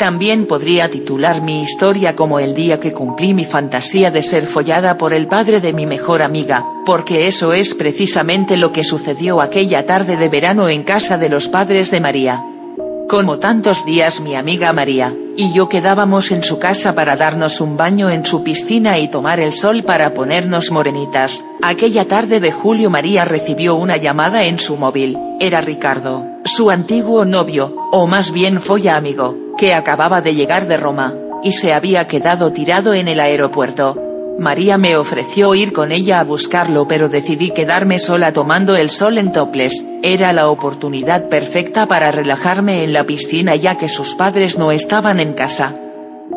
También podría titular mi historia como el día que cumplí mi fantasía de ser follada por el padre de mi mejor amiga, porque eso es precisamente lo que sucedió aquella tarde de verano en casa de los padres de María. Como tantos días mi amiga María, y yo quedábamos en su casa para darnos un baño en su piscina y tomar el sol para ponernos morenitas, aquella tarde de julio María recibió una llamada en su móvil, era Ricardo, su antiguo novio, o más bien folla amigo, que acababa de llegar de Roma, y se había quedado tirado en el aeropuerto. María me ofreció ir con ella a buscarlo pero decidí quedarme sola tomando el sol en toples, era la oportunidad perfecta para relajarme en la piscina ya que sus padres no estaban en casa.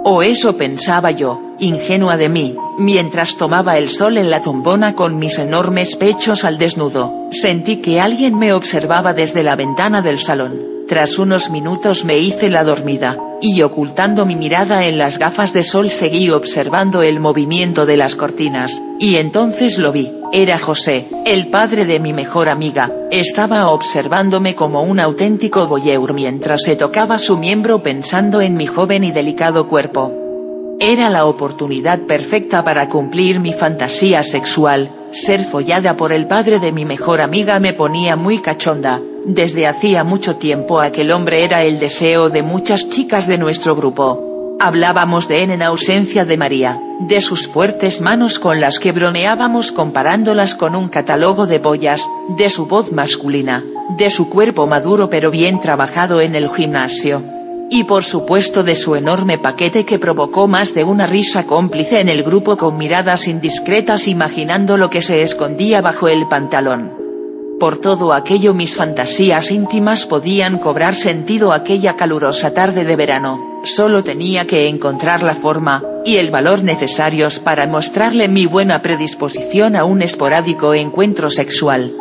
O eso pensaba yo, ingenua de mí, mientras tomaba el sol en la tumbona con mis enormes pechos al desnudo, sentí que alguien me observaba desde la ventana del salón. Tras unos minutos me hice la dormida, y ocultando mi mirada en las gafas de sol seguí observando el movimiento de las cortinas, y entonces lo vi, era José, el padre de mi mejor amiga, estaba observándome como un auténtico voyeur mientras se tocaba su miembro pensando en mi joven y delicado cuerpo. Era la oportunidad perfecta para cumplir mi fantasía sexual, ser follada por el padre de mi mejor amiga me ponía muy cachonda, desde hacía mucho tiempo aquel hombre era el deseo de muchas chicas de nuestro grupo. Hablábamos de él en ausencia de María, de sus fuertes manos con las que bromeábamos comparándolas con un catálogo de boyas, de su voz masculina, de su cuerpo maduro pero bien trabajado en el gimnasio. Y por supuesto de su enorme paquete que provocó más de una risa cómplice en el grupo con miradas indiscretas imaginando lo que se escondía bajo el pantalón. Por todo aquello mis fantasías íntimas podían cobrar sentido aquella calurosa tarde de verano, solo tenía que encontrar la forma, y el valor necesarios para mostrarle mi buena predisposición a un esporádico encuentro sexual.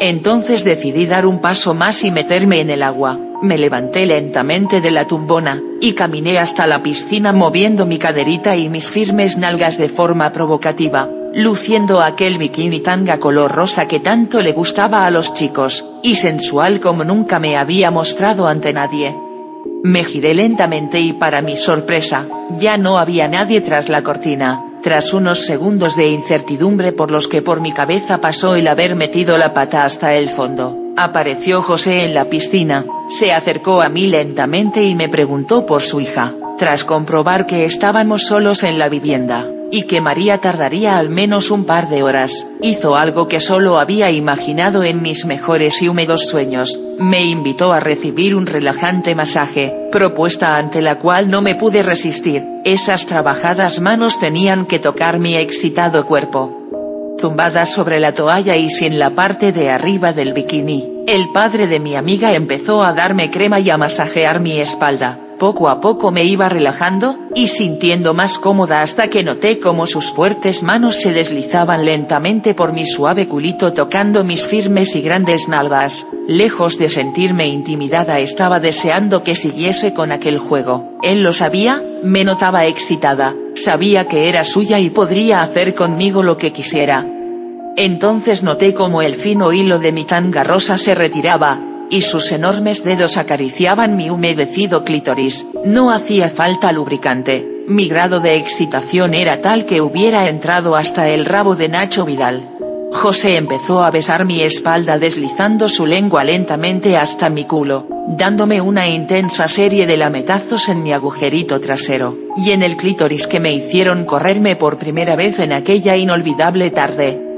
Entonces decidí dar un paso más y meterme en el agua, me levanté lentamente de la tumbona, y caminé hasta la piscina moviendo mi caderita y mis firmes nalgas de forma provocativa luciendo aquel bikini tanga color rosa que tanto le gustaba a los chicos, y sensual como nunca me había mostrado ante nadie. Me giré lentamente y para mi sorpresa, ya no había nadie tras la cortina, tras unos segundos de incertidumbre por los que por mi cabeza pasó el haber metido la pata hasta el fondo, apareció José en la piscina, se acercó a mí lentamente y me preguntó por su hija, tras comprobar que estábamos solos en la vivienda y que María tardaría al menos un par de horas, hizo algo que solo había imaginado en mis mejores y húmedos sueños, me invitó a recibir un relajante masaje, propuesta ante la cual no me pude resistir, esas trabajadas manos tenían que tocar mi excitado cuerpo. Tumbada sobre la toalla y sin la parte de arriba del bikini, el padre de mi amiga empezó a darme crema y a masajear mi espalda poco a poco me iba relajando, y sintiendo más cómoda hasta que noté cómo sus fuertes manos se deslizaban lentamente por mi suave culito tocando mis firmes y grandes nalgas, lejos de sentirme intimidada estaba deseando que siguiese con aquel juego, él lo sabía, me notaba excitada, sabía que era suya y podría hacer conmigo lo que quisiera. Entonces noté como el fino hilo de mi tanga rosa se retiraba, y sus enormes dedos acariciaban mi humedecido clítoris, no hacía falta lubricante, mi grado de excitación era tal que hubiera entrado hasta el rabo de Nacho Vidal. José empezó a besar mi espalda deslizando su lengua lentamente hasta mi culo, dándome una intensa serie de lametazos en mi agujerito trasero, y en el clítoris que me hicieron correrme por primera vez en aquella inolvidable tarde.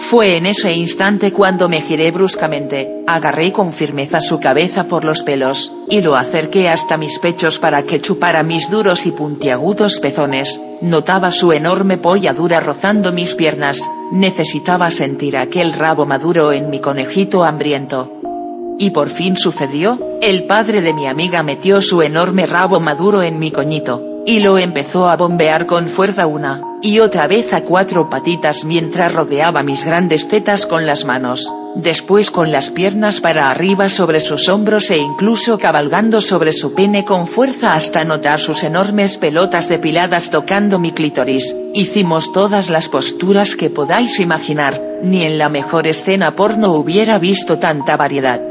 Fue en ese instante cuando me giré bruscamente, agarré con firmeza su cabeza por los pelos, y lo acerqué hasta mis pechos para que chupara mis duros y puntiagudos pezones, notaba su enorme polla dura rozando mis piernas, necesitaba sentir aquel rabo maduro en mi conejito hambriento. Y por fin sucedió, el padre de mi amiga metió su enorme rabo maduro en mi coñito, y lo empezó a bombear con fuerza una, y otra vez a cuatro patitas mientras rodeaba mis grandes tetas con las manos, después con las piernas para arriba sobre sus hombros e incluso cabalgando sobre su pene con fuerza hasta notar sus enormes pelotas depiladas tocando mi clítoris, hicimos todas las posturas que podáis imaginar, ni en la mejor escena porno hubiera visto tanta variedad.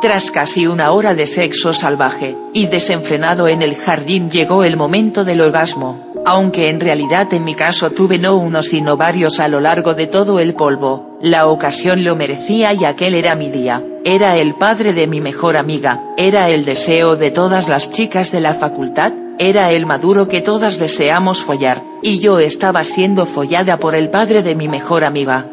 Tras casi una hora de sexo salvaje, y desenfrenado en el jardín llegó el momento del orgasmo, aunque en realidad en mi caso tuve no uno sino varios a lo largo de todo el polvo, la ocasión lo merecía y aquel era mi día, era el padre de mi mejor amiga, era el deseo de todas las chicas de la facultad, era el maduro que todas deseamos follar, y yo estaba siendo follada por el padre de mi mejor amiga.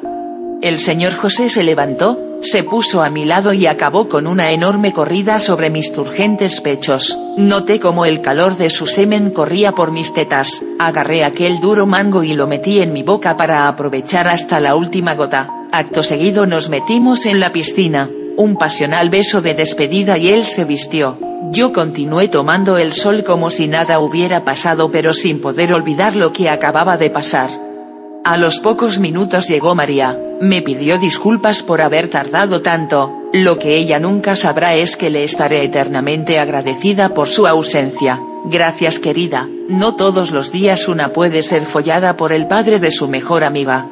El señor José se levantó, se puso a mi lado y acabó con una enorme corrida sobre mis turgentes pechos, noté como el calor de su semen corría por mis tetas, agarré aquel duro mango y lo metí en mi boca para aprovechar hasta la última gota, acto seguido nos metimos en la piscina, un pasional beso de despedida y él se vistió, yo continué tomando el sol como si nada hubiera pasado pero sin poder olvidar lo que acababa de pasar. A los pocos minutos llegó María, me pidió disculpas por haber tardado tanto, lo que ella nunca sabrá es que le estaré eternamente agradecida por su ausencia, gracias querida, no todos los días una puede ser follada por el padre de su mejor amiga.